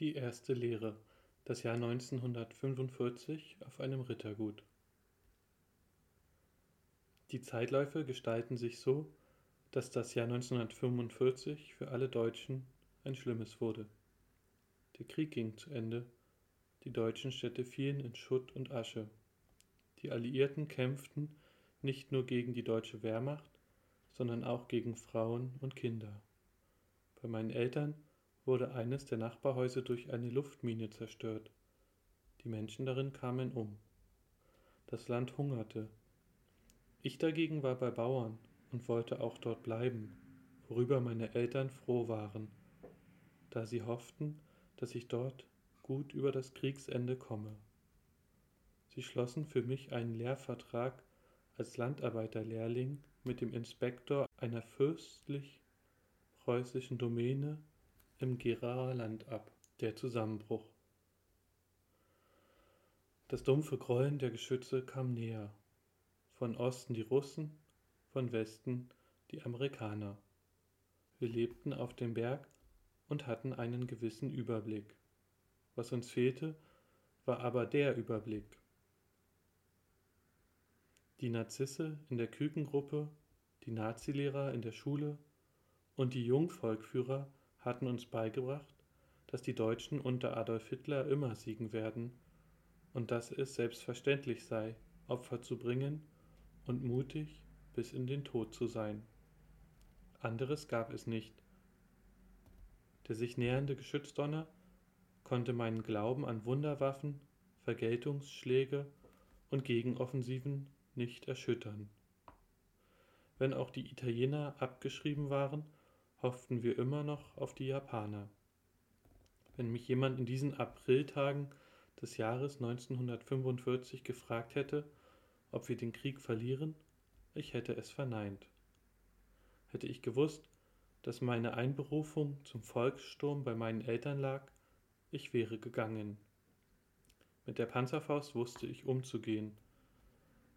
Die erste Lehre. Das Jahr 1945 auf einem Rittergut. Die Zeitläufe gestalten sich so, dass das Jahr 1945 für alle Deutschen ein schlimmes wurde. Der Krieg ging zu Ende, die deutschen Städte fielen in Schutt und Asche. Die Alliierten kämpften nicht nur gegen die deutsche Wehrmacht, sondern auch gegen Frauen und Kinder. Bei meinen Eltern wurde eines der Nachbarhäuser durch eine Luftmine zerstört. Die Menschen darin kamen um. Das Land hungerte. Ich dagegen war bei Bauern und wollte auch dort bleiben, worüber meine Eltern froh waren, da sie hofften, dass ich dort gut über das Kriegsende komme. Sie schlossen für mich einen Lehrvertrag als Landarbeiterlehrling mit dem Inspektor einer fürstlich preußischen Domäne im Geraer Land ab. Der Zusammenbruch. Das dumpfe Grollen der Geschütze kam näher. Von Osten die Russen, von Westen die Amerikaner. Wir lebten auf dem Berg und hatten einen gewissen Überblick. Was uns fehlte, war aber der Überblick. Die Narzisse in der Kükengruppe, die Nazilehrer in der Schule und die Jungvolkführer hatten uns beigebracht, dass die Deutschen unter Adolf Hitler immer siegen werden und dass es selbstverständlich sei, Opfer zu bringen und mutig bis in den Tod zu sein. Anderes gab es nicht. Der sich nähernde Geschützdonner konnte meinen Glauben an Wunderwaffen, Vergeltungsschläge und Gegenoffensiven nicht erschüttern. Wenn auch die Italiener abgeschrieben waren, hofften wir immer noch auf die Japaner. Wenn mich jemand in diesen Apriltagen des Jahres 1945 gefragt hätte, ob wir den Krieg verlieren, ich hätte es verneint. Hätte ich gewusst, dass meine Einberufung zum Volkssturm bei meinen Eltern lag, ich wäre gegangen. Mit der Panzerfaust wusste ich umzugehen.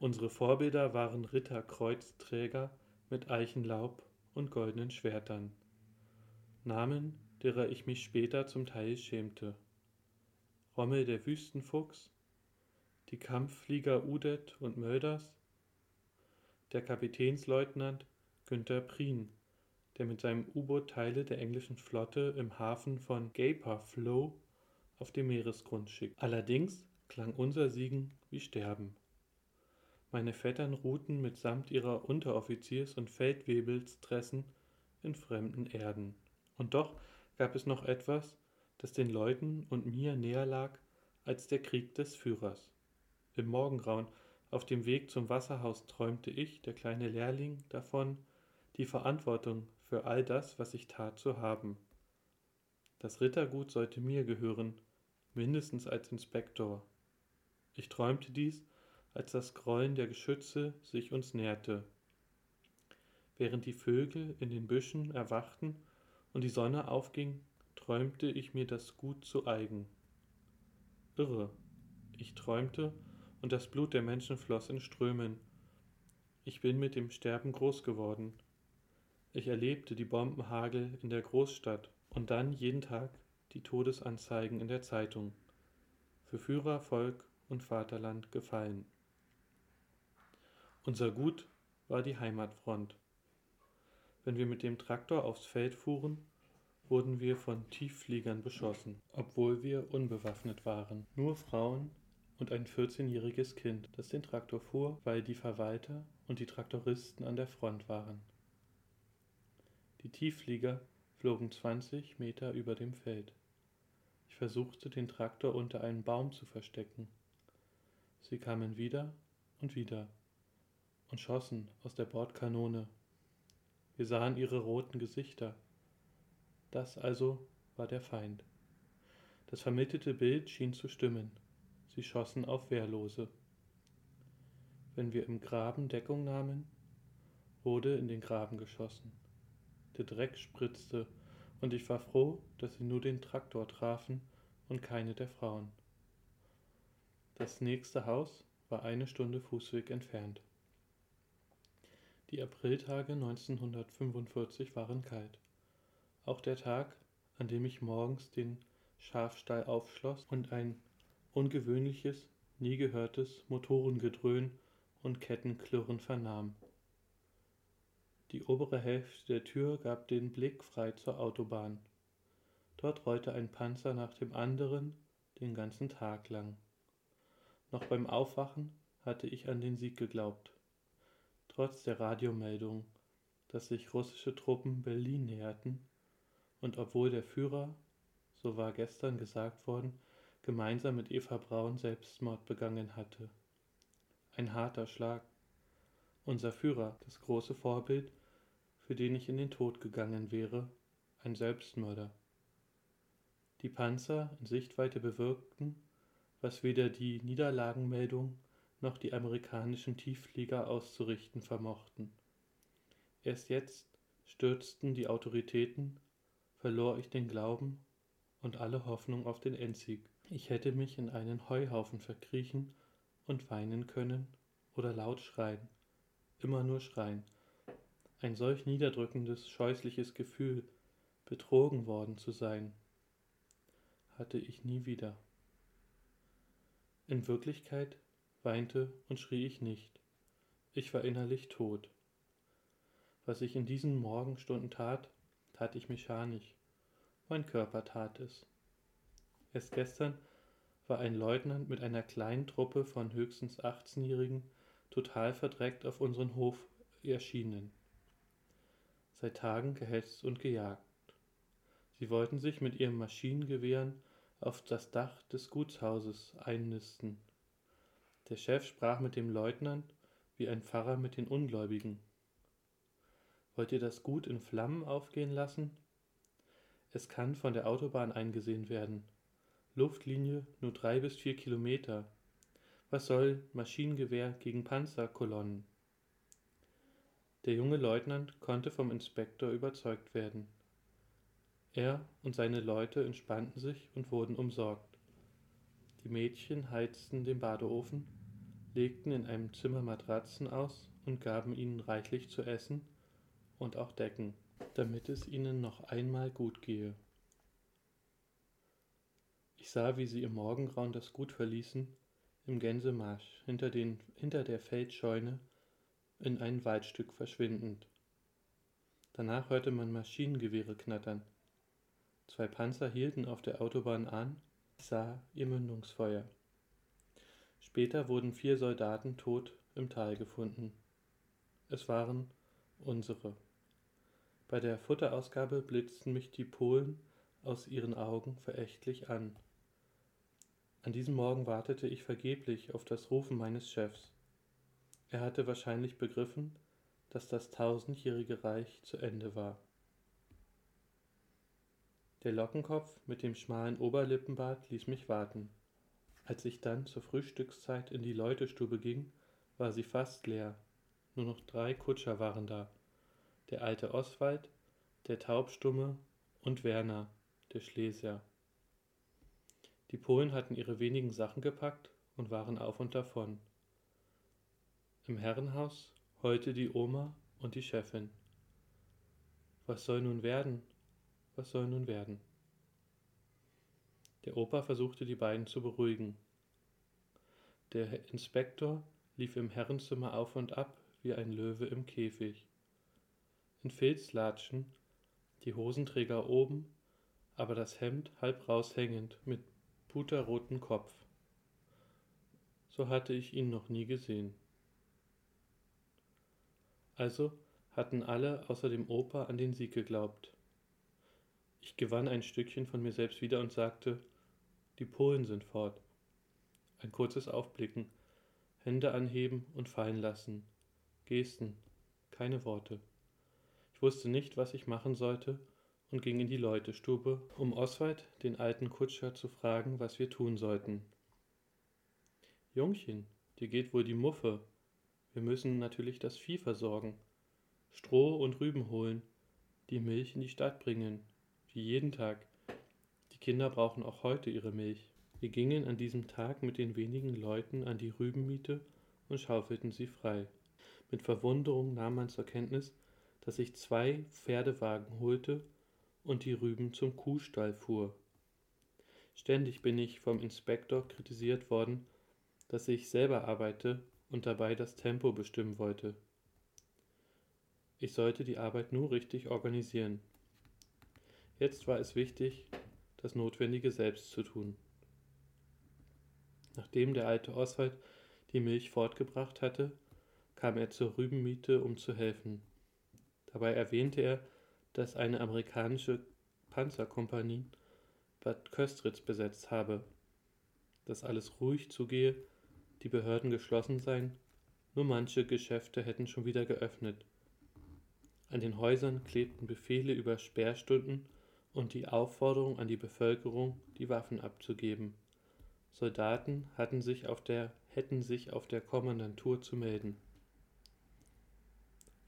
Unsere Vorbilder waren Ritterkreuzträger mit Eichenlaub und goldenen Schwertern. Namen, derer ich mich später zum Teil schämte. Rommel der Wüstenfuchs, die Kampfflieger Udet und Mölders, der Kapitänsleutnant Günther Prien, der mit seinem U-Boot Teile der englischen Flotte im Hafen von Gaper Flow auf den Meeresgrund schickt. Allerdings klang unser Siegen wie Sterben. Meine Vettern ruhten mitsamt ihrer Unteroffiziers- und Feldwebelstressen in fremden Erden. Und doch gab es noch etwas, das den Leuten und mir näher lag als der Krieg des Führers. Im Morgengrauen auf dem Weg zum Wasserhaus träumte ich, der kleine Lehrling, davon, die Verantwortung für all das, was ich tat, zu haben. Das Rittergut sollte mir gehören, mindestens als Inspektor. Ich träumte dies als das Grollen der Geschütze sich uns näherte. Während die Vögel in den Büschen erwachten und die Sonne aufging, träumte ich mir das Gut zu eigen. Irre, ich träumte, und das Blut der Menschen floss in Strömen. Ich bin mit dem Sterben groß geworden. Ich erlebte die Bombenhagel in der Großstadt und dann jeden Tag die Todesanzeigen in der Zeitung. Für Führer, Volk und Vaterland gefallen. Unser Gut war die Heimatfront. Wenn wir mit dem Traktor aufs Feld fuhren, wurden wir von Tieffliegern beschossen, obwohl wir unbewaffnet waren. Nur Frauen und ein 14-jähriges Kind, das den Traktor fuhr, weil die Verwalter und die Traktoristen an der Front waren. Die Tiefflieger flogen 20 Meter über dem Feld. Ich versuchte, den Traktor unter einen Baum zu verstecken. Sie kamen wieder und wieder und schossen aus der Bordkanone. Wir sahen ihre roten Gesichter. Das also war der Feind. Das vermittelte Bild schien zu stimmen. Sie schossen auf Wehrlose. Wenn wir im Graben Deckung nahmen, wurde in den Graben geschossen. Der Dreck spritzte, und ich war froh, dass sie nur den Traktor trafen und keine der Frauen. Das nächste Haus war eine Stunde Fußweg entfernt. Die Apriltage 1945 waren kalt. Auch der Tag, an dem ich morgens den Schafstall aufschloss und ein ungewöhnliches, nie gehörtes Motorengedröhn und Kettenklirren vernahm. Die obere Hälfte der Tür gab den Blick frei zur Autobahn. Dort rollte ein Panzer nach dem anderen den ganzen Tag lang. Noch beim Aufwachen hatte ich an den Sieg geglaubt. Trotz der Radiomeldung, dass sich russische Truppen Berlin näherten und obwohl der Führer, so war gestern gesagt worden, gemeinsam mit Eva Braun Selbstmord begangen hatte. Ein harter Schlag. Unser Führer, das große Vorbild, für den ich in den Tod gegangen wäre, ein Selbstmörder. Die Panzer in Sichtweite bewirkten, was weder die Niederlagenmeldung noch die amerikanischen Tiefflieger auszurichten vermochten. Erst jetzt stürzten die Autoritäten, verlor ich den Glauben und alle Hoffnung auf den Endsieg. Ich hätte mich in einen Heuhaufen verkriechen und weinen können oder laut schreien, immer nur schreien. Ein solch niederdrückendes, scheußliches Gefühl, betrogen worden zu sein, hatte ich nie wieder. In Wirklichkeit weinte und schrie ich nicht. Ich war innerlich tot. Was ich in diesen Morgenstunden tat, tat ich mechanisch. Mein Körper tat es. Erst gestern war ein Leutnant mit einer kleinen Truppe von höchstens 18-Jährigen total verdreckt auf unseren Hof erschienen. Seit Tagen gehetzt und gejagt. Sie wollten sich mit ihren Maschinengewehren auf das Dach des Gutshauses einnisten. Der Chef sprach mit dem Leutnant wie ein Pfarrer mit den Ungläubigen. Wollt ihr das Gut in Flammen aufgehen lassen? Es kann von der Autobahn eingesehen werden. Luftlinie nur drei bis vier Kilometer. Was soll Maschinengewehr gegen Panzerkolonnen? Der junge Leutnant konnte vom Inspektor überzeugt werden. Er und seine Leute entspannten sich und wurden umsorgt. Die Mädchen heizten den Badeofen, legten in einem Zimmer Matratzen aus und gaben ihnen reichlich zu essen und auch Decken, damit es ihnen noch einmal gut gehe. Ich sah, wie sie im Morgengrauen das Gut verließen, im Gänsemarsch hinter, den, hinter der Feldscheune in ein Waldstück verschwindend. Danach hörte man Maschinengewehre knattern. Zwei Panzer hielten auf der Autobahn an, sah ihr Mündungsfeuer. Später wurden vier Soldaten tot im Tal gefunden. Es waren unsere. Bei der Futterausgabe blitzten mich die Polen aus ihren Augen verächtlich an. An diesem Morgen wartete ich vergeblich auf das Rufen meines Chefs. Er hatte wahrscheinlich begriffen, dass das tausendjährige Reich zu Ende war. Der Lockenkopf mit dem schmalen Oberlippenbart ließ mich warten. Als ich dann zur Frühstückszeit in die Leutestube ging, war sie fast leer. Nur noch drei Kutscher waren da der alte Oswald, der Taubstumme und Werner, der Schlesier. Die Polen hatten ihre wenigen Sachen gepackt und waren auf und davon. Im Herrenhaus heulte die Oma und die Chefin. Was soll nun werden? Was soll nun werden? Der Opa versuchte die beiden zu beruhigen. Der Inspektor lief im Herrenzimmer auf und ab wie ein Löwe im Käfig in Filzlatschen, die Hosenträger oben, aber das Hemd halb raushängend mit puterrotem Kopf. So hatte ich ihn noch nie gesehen. Also hatten alle außer dem Opa an den Sieg geglaubt. Ich gewann ein Stückchen von mir selbst wieder und sagte, die Polen sind fort. Ein kurzes Aufblicken, Hände anheben und fallen lassen, Gesten, keine Worte wusste nicht, was ich machen sollte und ging in die Leutestube, um Oswald, den alten Kutscher, zu fragen, was wir tun sollten. Jungchen, dir geht wohl die Muffe. Wir müssen natürlich das Vieh versorgen, Stroh und Rüben holen, die Milch in die Stadt bringen, wie jeden Tag. Die Kinder brauchen auch heute ihre Milch. Wir gingen an diesem Tag mit den wenigen Leuten an die Rübenmiete und schaufelten sie frei. Mit Verwunderung nahm man zur Kenntnis, dass ich zwei Pferdewagen holte und die Rüben zum Kuhstall fuhr. Ständig bin ich vom Inspektor kritisiert worden, dass ich selber arbeite und dabei das Tempo bestimmen wollte. Ich sollte die Arbeit nur richtig organisieren. Jetzt war es wichtig, das Notwendige selbst zu tun. Nachdem der alte Oswald die Milch fortgebracht hatte, kam er zur Rübenmiete, um zu helfen. Dabei erwähnte er, dass eine amerikanische Panzerkompanie Bad Köstritz besetzt habe, dass alles ruhig zugehe, die Behörden geschlossen seien, nur manche Geschäfte hätten schon wieder geöffnet. An den Häusern klebten Befehle über Sperrstunden und die Aufforderung an die Bevölkerung, die Waffen abzugeben. Soldaten hatten sich auf der, hätten sich auf der Kommandantur zu melden.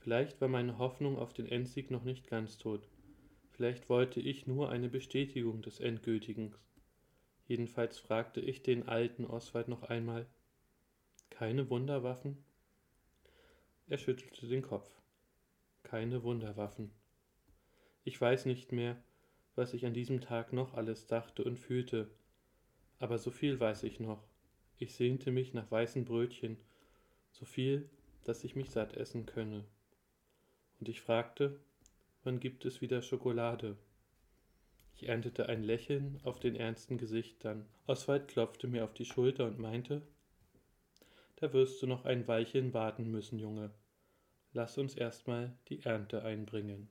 Vielleicht war meine Hoffnung auf den Endsieg noch nicht ganz tot. Vielleicht wollte ich nur eine Bestätigung des Endgültigen. Jedenfalls fragte ich den alten Oswald noch einmal. Keine Wunderwaffen? Er schüttelte den Kopf. Keine Wunderwaffen. Ich weiß nicht mehr, was ich an diesem Tag noch alles dachte und fühlte, aber so viel weiß ich noch. Ich sehnte mich nach weißen Brötchen, so viel, dass ich mich satt essen könne. Und ich fragte, wann gibt es wieder Schokolade? Ich erntete ein Lächeln auf den ernsten Gesichtern. Oswald klopfte mir auf die Schulter und meinte, da wirst du noch ein Weilchen warten müssen, Junge. Lass uns erstmal die Ernte einbringen.